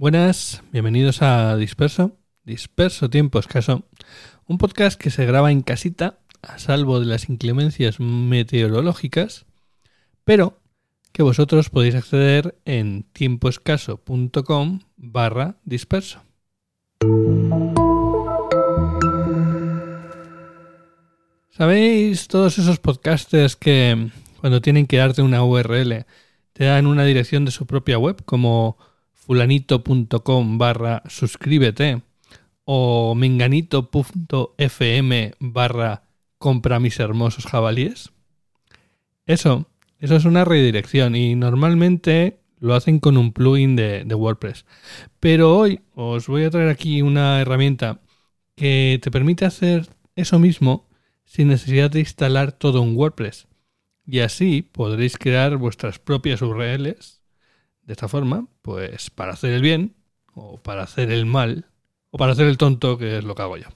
Buenas, bienvenidos a Disperso, Disperso Tiempo Escaso, un podcast que se graba en casita, a salvo de las inclemencias meteorológicas, pero que vosotros podéis acceder en tiempoescaso.com barra disperso. ¿Sabéis todos esos podcasters que cuando tienen que darte una URL te dan una dirección de su propia web como fulanito.com barra suscríbete o menganito.fm barra compra mis hermosos jabalíes? Eso, eso es una redirección y normalmente lo hacen con un plugin de, de, WordPress. Pero hoy os voy a traer aquí una herramienta que te permite hacer eso mismo sin necesidad de instalar todo un WordPress. Y así podréis crear vuestras propias URLs de esta forma, pues para hacer el bien, o para hacer el mal, o para hacer el tonto, que es lo que hago yo.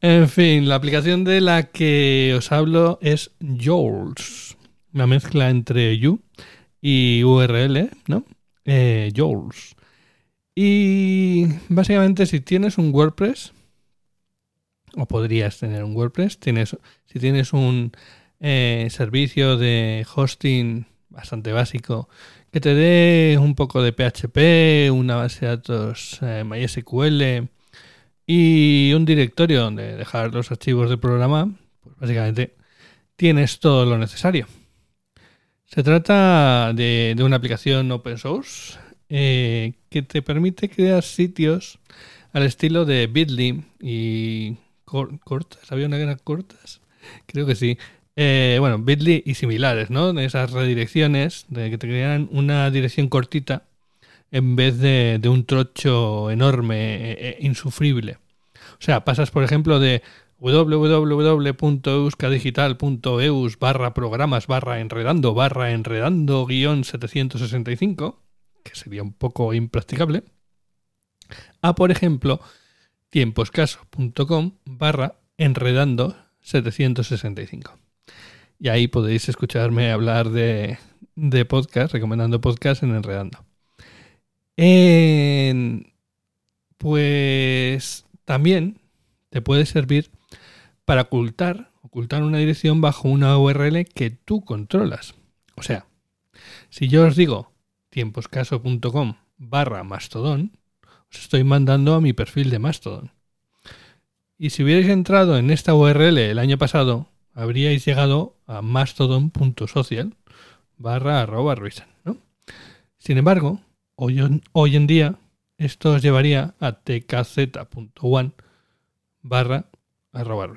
En fin, la aplicación de la que os hablo es Joules, una mezcla entre You y URL, ¿no? Eh. Y básicamente si tienes un WordPress, o podrías tener un WordPress, tienes, si tienes un eh, servicio de hosting bastante básico que te dé un poco de PHP, una base de datos eh, MySQL y un directorio donde dejar los archivos del programa, pues básicamente tienes todo lo necesario. Se trata de, una aplicación open source eh, que te permite crear sitios al estilo de Bitly y cortas. ¿Había una que eran cortas? Creo que sí. Eh, bueno, Bitly y similares, ¿no? Esas redirecciones de que te crean una dirección cortita en vez de, un trocho enorme e insufrible. O sea, pasas, por ejemplo, de www.euskadigital.eus barra programas barra enredando barra enredando guion 765, que sería un poco impracticable, a, por ejemplo, tiemposcaso.com barra enredando 765. Y ahí podéis escucharme hablar de, de podcast, recomendando podcast en Enredando. pues también te puede servir para ocultar, ocultar una dirección bajo una URL que tú controlas. O sea, si yo os digo tiemposcaso.com barra mastodon, os estoy mandando a mi perfil de Mastodon. Y si hubierais entrado en esta URL el año pasado, habríais llegado a mastodon.social barra arroba ¿no? Sin embargo, hoy, hoy en día esto os llevaría a tkz.one barra arroba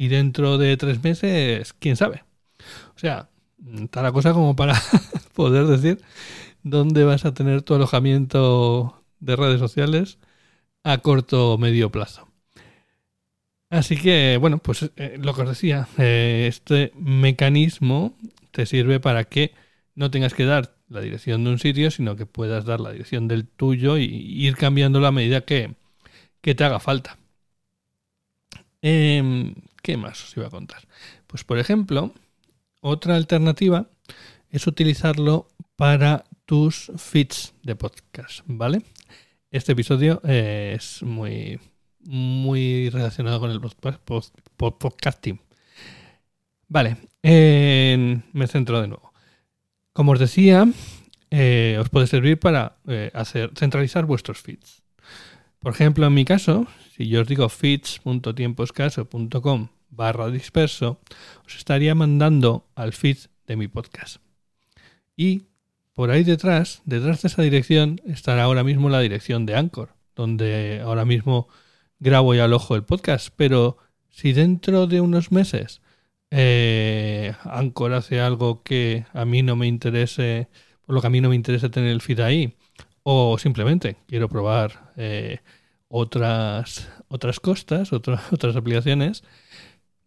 y dentro de tres meses, quién sabe. O sea, está la cosa como para poder decir dónde vas a tener tu alojamiento de redes sociales a corto o medio plazo. Así que, bueno, pues eh, lo que os decía, eh, este mecanismo te sirve para que no tengas que dar la dirección de un sitio, sino que puedas dar la dirección del tuyo y, ir cambiando a medida que, te haga falta. Em, ¿Qué más os iba a contar? Pues, por ejemplo, otra alternativa es utilizarlo para tus feeds de podcast, ¿vale? Este episodio es muy muy relacionado con el podcasting. Vale, me centro de nuevo. Como os decía, eh, os puede servir para eh, hacer centralizar vuestros feeds. Por ejemplo, en mi caso, si yo os digo feeds.tiemposcaso.com barra disperso, os estaría mandando al feed de mi podcast. Y por ahí detrás, detrás de esa dirección, estará ahora mismo la dirección de Anchor, donde ahora mismo grabo y alojo el podcast, pero si dentro de unos meses eh, Anchor hace algo que a mí no me interese, por lo que a mí no me interesa tener el feed ahí, o simplemente quiero probar eh, otras, otras costas, otras, aplicaciones,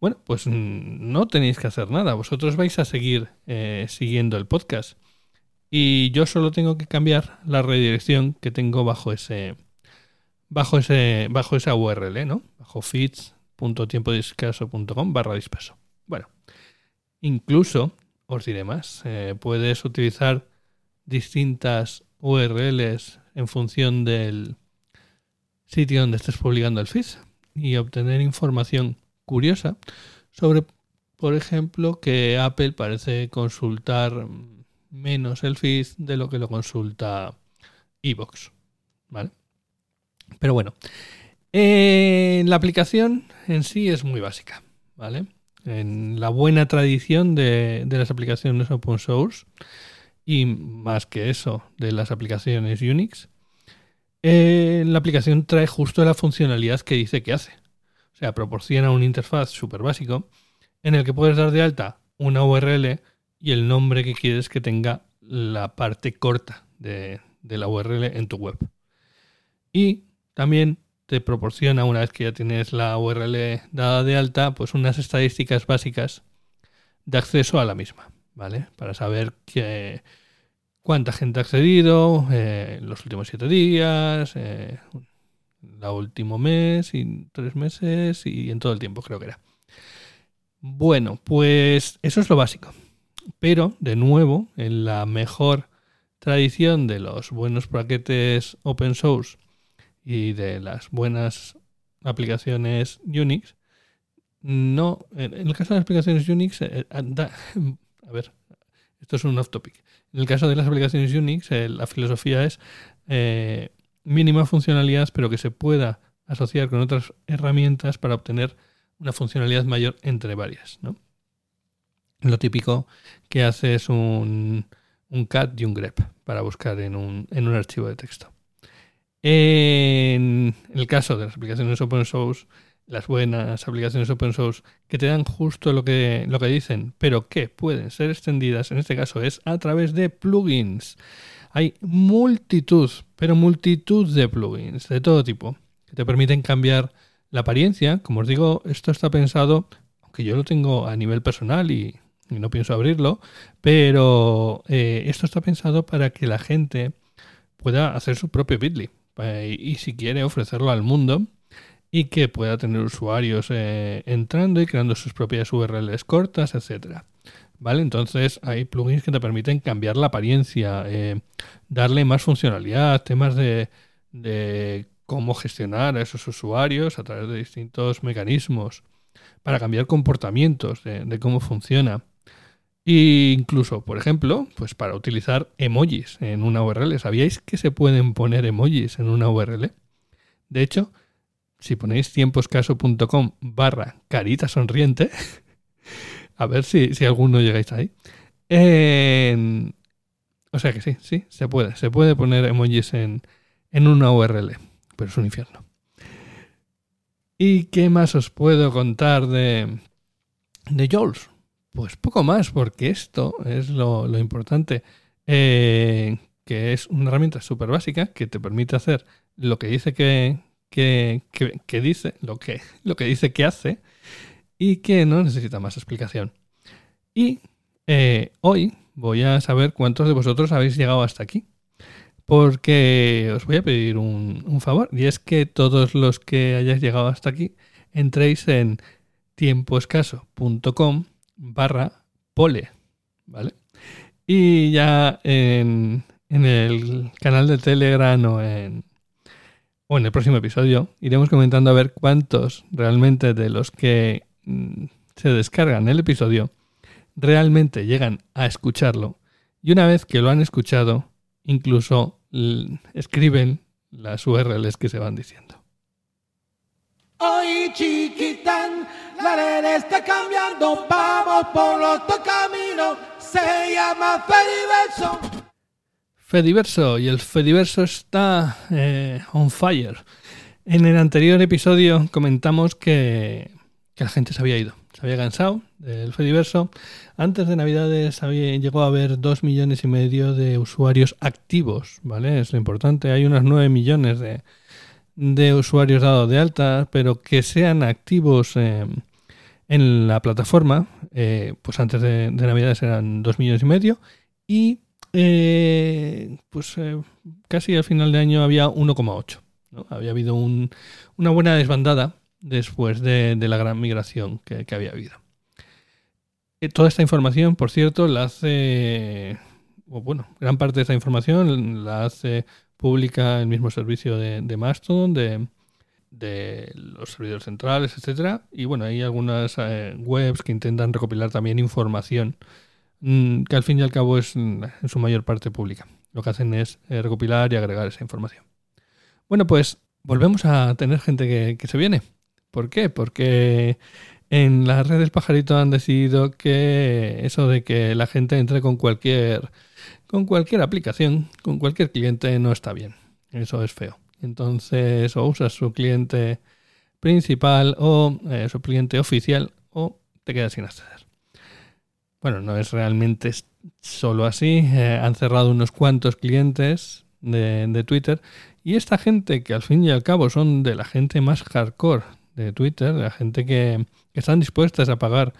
bueno, pues no tenéis que hacer nada, vosotros vais a seguir eh, siguiendo el podcast. Y yo solo tengo que cambiar la redirección que tengo bajo ese, bajo, ese, bajo esa URL, ¿no? Bajo feeds.tiempodiscaso.com barra disperso. Bueno, incluso, os diré más, eh, puedes utilizar distintas URLs en función del sitio donde estés publicando el feed y obtener información curiosa sobre, por ejemplo, que Apple parece consultar menos el feed de lo que lo consulta Evox. ¿Vale? Pero bueno, eh, la aplicación en sí es muy básica. ¿Vale? En la buena tradición de, de las aplicaciones open source y más que eso, de las aplicaciones Unix, eh, la aplicación trae justo la funcionalidad que dice que hace. O sea, proporciona un interfaz súper básico en el que puedes dar de alta una URL y el nombre que quieres que tenga la parte corta de, de la URL en tu web. Y también te proporciona, una vez que ya tienes la URL dada de alta, pues unas estadísticas básicas de acceso a la misma, ¿vale? Para saber que cuánta gente ha accedido eh, los últimos siete días, eh, el último mes y tres meses y en todo el tiempo creo que era. Bueno, pues eso es lo básico. Pero, de nuevo, en la mejor tradición de los buenos paquetes open source y de las buenas aplicaciones Unix, no, en el caso de las aplicaciones Unix, eh, a ver, esto es un off topic. En el caso de las aplicaciones Unix, eh, la filosofía es eh, mínima funcionalidad, pero que se pueda asociar con otras herramientas para obtener una funcionalidad mayor entre varias. Lo típico que hace es un, un cat y un grep para buscar en un, en un archivo de texto. En el caso de las aplicaciones open source, las buenas aplicaciones open source que te dan justo lo que, lo que dicen, pero que pueden ser extendidas, en este caso es a través de plugins. Hay multitud, pero multitud de plugins de todo tipo que te permiten cambiar la apariencia. Como os digo, esto está pensado, aunque yo lo tengo a nivel personal y, no pienso abrirlo, pero eh, esto está pensado para que la gente pueda hacer su propio Bitly eh, y si quiere ofrecerlo al mundo y que pueda tener usuarios eh, entrando y creando sus propias URLs cortas, etcétera. ¿Vale? Entonces hay plugins que te permiten cambiar la apariencia, eh, darle más funcionalidad, temas de, cómo gestionar a esos usuarios a través de distintos mecanismos para cambiar comportamientos de, cómo funciona. E incluso, por ejemplo, pues para utilizar emojis en una URL. ¿Sabíais que se pueden poner emojis en una URL? De hecho, si ponéis tiemposcaso.com barra carita sonriente, a ver si, si alguno llegáis ahí. o sea que sí, sí, se puede. Se puede poner emojis en, en una URL, pero es un infierno. ¿Y qué más os puedo contar de, de Jules? Pues poco más, porque esto es lo, importante. Eh, que es una herramienta súper básica que te permite hacer lo que dice que, dice, lo que, lo que dice que hace y que no necesita más explicación. Y eh, hoy voy a saber cuántos de vosotros habéis llegado hasta aquí. Porque os voy a pedir un, favor. Y es que todos los que hayáis llegado hasta aquí entréis en tiempoescaso.com barra pole. ¿Vale? Y ya en, en el canal de Telegram o en, o en el próximo episodio iremos comentando a ver cuántos realmente de los que mm, se descargan el episodio realmente llegan a escucharlo y una vez que lo han escuchado incluso escriben las URLs que se van diciendo. Hoy chiquitán, la red está cambiando, vamos por otro camino, se llama Fediverso. Fediverso y el Fediverso está eh, on fire. En el anterior episodio comentamos que, la gente se había ido, se había cansado del Fediverso. Antes de Navidades había, llegó a haber dos millones y medio de usuarios activos, ¿vale? Es lo importante. Hay unos 9 millones de, usuarios dados de alta, pero que sean activos eh, en la plataforma, eh, pues antes de, de Navidades eran dos millones y medio. Y eh, pues casi al final de año había 1,8. Había habido una buena desbandada después de, la gran migración que, había habido. Toda esta información, por cierto, la hace bueno, gran parte de esa información la hace pública el mismo servicio de, de Mastodon, de, los servidores centrales, etcétera. Y bueno, hay algunas eh, webs que intentan recopilar también información mm, que al fin y al cabo es mm, en su mayor parte pública. Lo que hacen es eh, recopilar y agregar esa información. Bueno, pues volvemos a tener gente que, que se viene. ¿Por qué? Porque en las redes pajarito han decidido que eso de que la gente entre con cualquier con cualquier aplicación, con cualquier cliente no está bien. Eso es feo. Entonces, o usas su cliente principal o eh, su cliente oficial o te quedas sin acceder. Bueno, no es realmente solo así. Eh, han cerrado unos cuantos clientes de, Twitter y esta gente que al fin y al cabo son de la gente más hardcore de Twitter, de la gente que, están dispuestas a pagar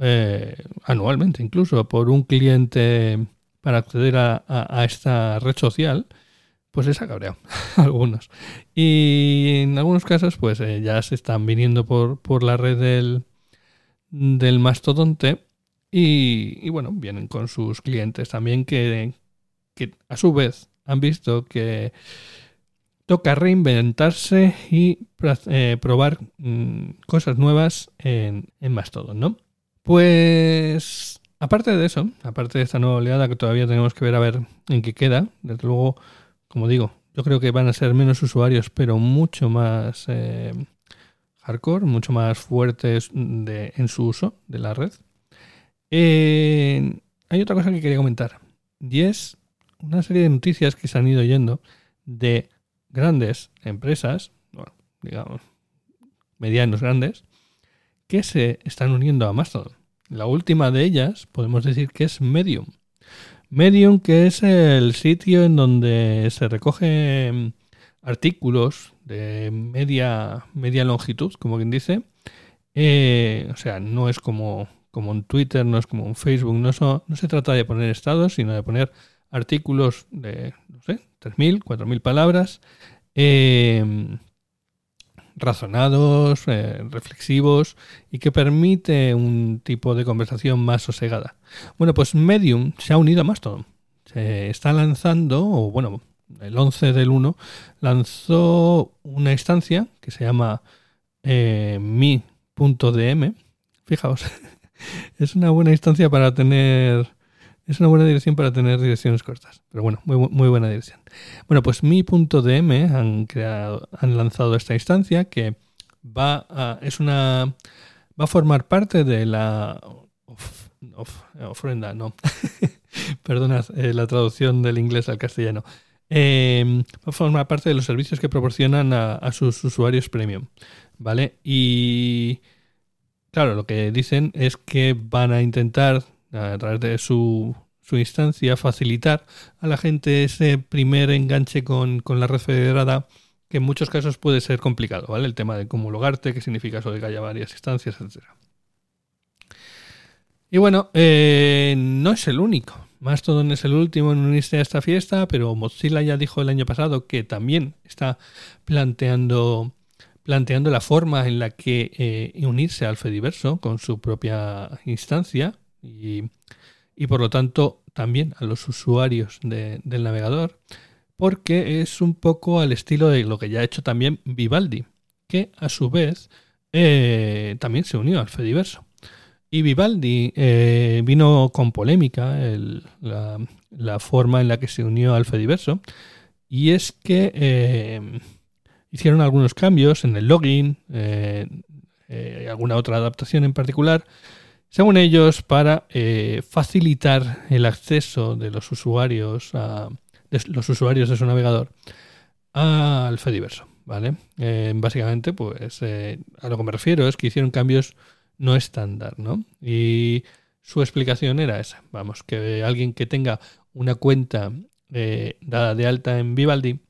eh, anualmente incluso por un cliente para acceder a esta red social, pues les ha algunos. Y en algunos casos, pues eh, ya se están viniendo por, por la red del, del mastodonte y, bueno, vienen con sus clientes también que, que a su vez han visto que toca reinventarse y eh, probar mm, cosas nuevas en, en Mastodon, ¿no? Pues aparte de eso, aparte de esta nueva oleada que todavía tenemos que ver a ver en qué queda, desde luego como digo, yo creo que van a ser menos usuarios, pero mucho más eh, hardcore, mucho más fuertes en su uso de la red. hay otra cosa que quería comentar, y es una serie de noticias que se han ido yendo de grandes empresas, digamos, medianos grandes, que se están uniendo a Mastodon. La última de ellas podemos decir que es Medium. Medium, que es el sitio en donde se recogen artículos de media, media longitud, como quien dice. Eh, o sea, no es como, como en Twitter, no es como en Facebook, no, no se trata de poner estados, sino de poner artículos de, no sé, 3.000, 4.000 palabras. Eh, razonados, eh, reflexivos y que permite un tipo de conversación más sosegada. Bueno, pues Medium se ha unido a Mastodon. Se está lanzando, o bueno, el 11 del 1 lanzó una instancia que se llama eh, mi.dm. Fijaos, es una buena instancia para tener es una buena dirección para tener direcciones cortas. Pero bueno, muy, buena dirección. Bueno, pues mi.dm han creado, han lanzado esta instancia que va a, es una, va a formar parte de la ofrenda, no. Perdonad eh, la traducción del inglés al castellano. Eh, va a formar parte de los servicios que proporcionan a, a sus usuarios premium. ¿Vale? Y claro, lo que dicen es que van a intentar a través de su, su instancia, facilitar a la gente ese primer enganche con, la red federada, que en muchos casos puede ser complicado, ¿vale? El tema de cómo logarte, qué significa eso de que haya varias instancias, etc. Y bueno, eh, no es el único. Mastodon es el último en unirse a esta fiesta, pero Mozilla ya dijo el año pasado que también está planteando, planteando la forma en la que eh, unirse al Fediverso con su propia instancia y, por lo tanto también a los usuarios del navegador, porque es un poco al estilo de lo que ya ha hecho también Vivaldi, que a su vez eh, también se unió al Fediverso. Y Vivaldi eh, vino con polémica la, forma en la que se unió al Fediverso, y es que eh, hicieron algunos cambios en el login, alguna otra adaptación en particular, según ellos, para eh, facilitar el acceso de los usuarios a, de los usuarios de su navegador al Fediverso. ¿vale? Eh, básicamente, pues eh, a lo que me refiero es que hicieron cambios no estándar, ¿no? Y su explicación era esa. Vamos, que alguien que tenga una cuenta dada de alta en Vivaldi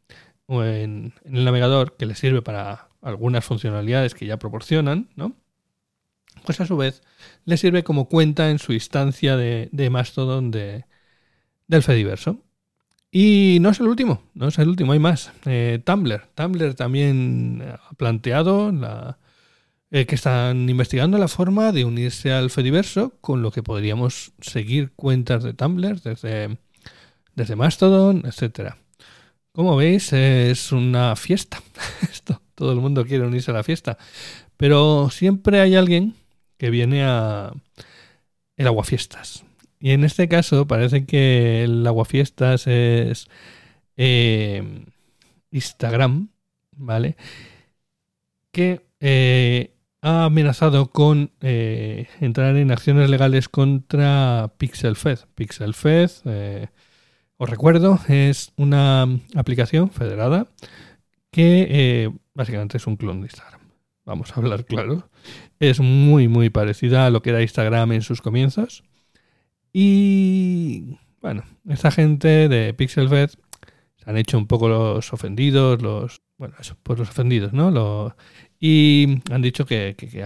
o en, en el navegador que le sirve para algunas funcionalidades que ya proporcionan, ¿no? Pues a su vez le sirve como cuenta en su instancia de, Mastodon de, del Fediverso. Y no es el último, no es el último, hay más. Eh, Tumblr. Tumblr también ha planteado la, eh, que están investigando la forma de unirse al Fediverso, con lo que podríamos seguir cuentas de Tumblr desde, desde Mastodon, etcétera. Como veis, es una fiesta. Esto, todo el mundo quiere unirse a la fiesta. Pero siempre hay alguien que viene a el aguafiestas. Y en este caso parece que el aguafiestas es eh, Instagram, ¿vale? Que eh, ha amenazado con eh, entrar en acciones legales contra PixelFed. PixelFed, os recuerdo, es una aplicación federada que básicamente es un clon de Instagram. Vamos a hablar claro. Es muy, muy parecida a lo que era Instagram en sus comienzos. Y bueno, esta gente de PixelFed se han hecho un poco los ofendidos, los. Bueno, eso, pues los ofendidos, ¿no? y han dicho que, que,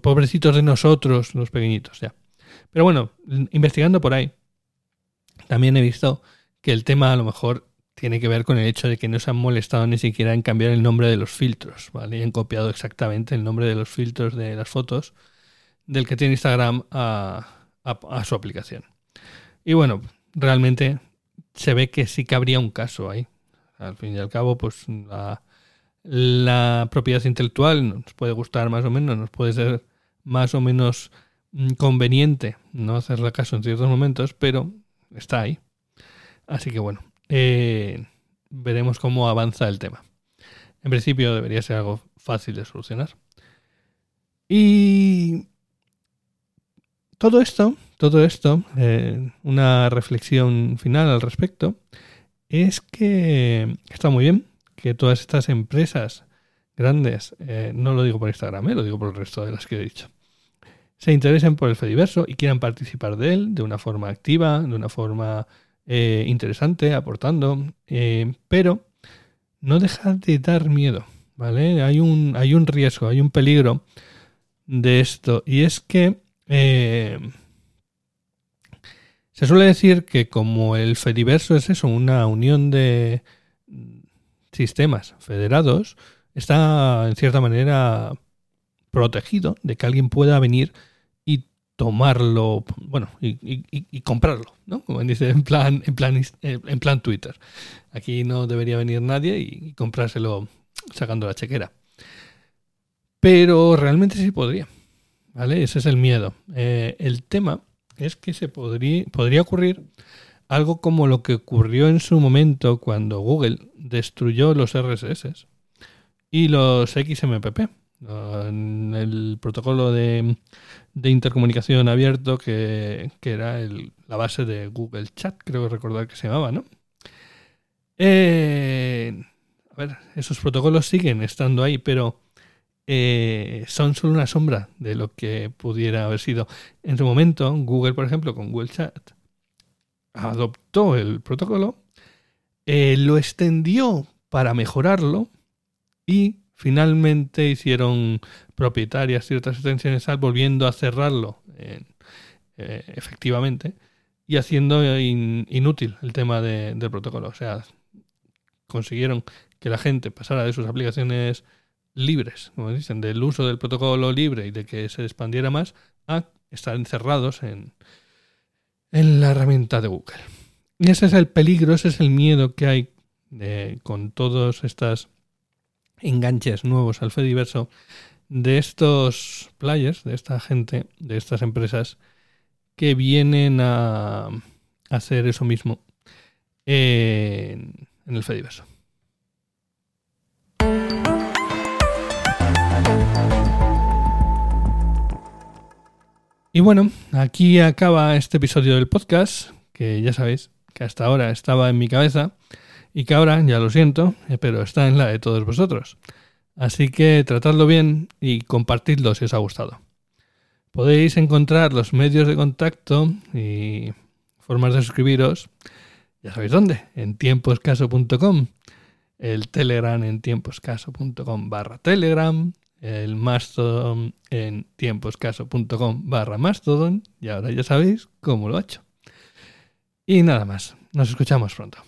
pobrecitos de nosotros, los pequeñitos, ya. Pero bueno, investigando por ahí, también he visto que el tema a lo mejor tiene que ver con el hecho de que no se han molestado ni siquiera en cambiar el nombre de los filtros, ¿vale? Y han copiado exactamente el nombre de los filtros de las fotos del que tiene Instagram a, su aplicación. Y bueno, realmente se ve que sí que habría un caso ahí. Al fin y al cabo, pues la, propiedad intelectual nos puede gustar más o menos, nos puede ser más o menos mm, conveniente no hacerle caso en ciertos momentos, pero está ahí. Así que bueno, eh, veremos cómo avanza el tema. En principio debería ser algo fácil de solucionar. Y todo esto, todo esto, eh, una reflexión final al respecto, es que está muy bien que todas estas empresas grandes, eh, no lo digo por Instagram, lo digo por el resto de las que he dicho, se interesen por el Fediverso y quieran participar de él de una forma activa, de una forma interesante, aportando, pero no deja de dar miedo, ¿vale? Hay un, hay un riesgo, hay un peligro de esto, y es que eh, se suele decir que como el Fediverso es eso, una unión de sistemas federados, está en cierta manera protegido de que alguien pueda venir tomarlo, bueno, y, comprarlo, ¿no? Como dice en plan, en plan, en plan Twitter. Aquí no debería venir nadie y comprárselo sacando la chequera. Pero realmente sí podría. ¿Vale? Ese es el miedo. Eh, el tema es que se podría, podría ocurrir algo como lo que ocurrió en su momento cuando Google destruyó los RSS y los XMPP, el protocolo de, intercomunicación abierto que, era la base de Google Chat, creo recordar que se llamaba, ¿no? Eh, a ver, esos protocolos siguen estando ahí, pero eh, son solo una sombra de lo que pudiera haber sido. En su momento, Google, por ejemplo, con Google Chat, adoptó el protocolo, eh, lo extendió para mejorarlo y finalmente hicieron propietarias ciertas extensiones volviendo a cerrarlo eh, efectivamente y haciendo inútil el tema del protocolo. O sea, consiguieron que la gente pasara de sus aplicaciones libres, como dicen, del uso del protocolo libre y de que se expandiera más, a estar encerrados en, en la herramienta de Google. Y ese es el peligro, ese es el miedo que hay con todos estos enganches nuevos al Fediverso de estos players, de esta gente, de estas empresas que vienen a hacer eso mismo en, en el Fediverso. Y bueno, aquí acaba este episodio del podcast, que ya sabéis que hasta ahora estaba en mi cabeza y que ahora, ya lo siento, eh, pero está en la de todos vosotros. Así que tratadlo bien y compartidlo si os ha gustado. Podéis encontrar los medios de contacto y formas de suscribiros, ya sabéis dónde, en tiemposcaso.com, el Telegram en tiemposcaso.com barra Telegram, el Mastodon en tiemposcaso.com barra Mastodon y ahora ya sabéis cómo lo he hecho. Y nada más, nos escuchamos pronto.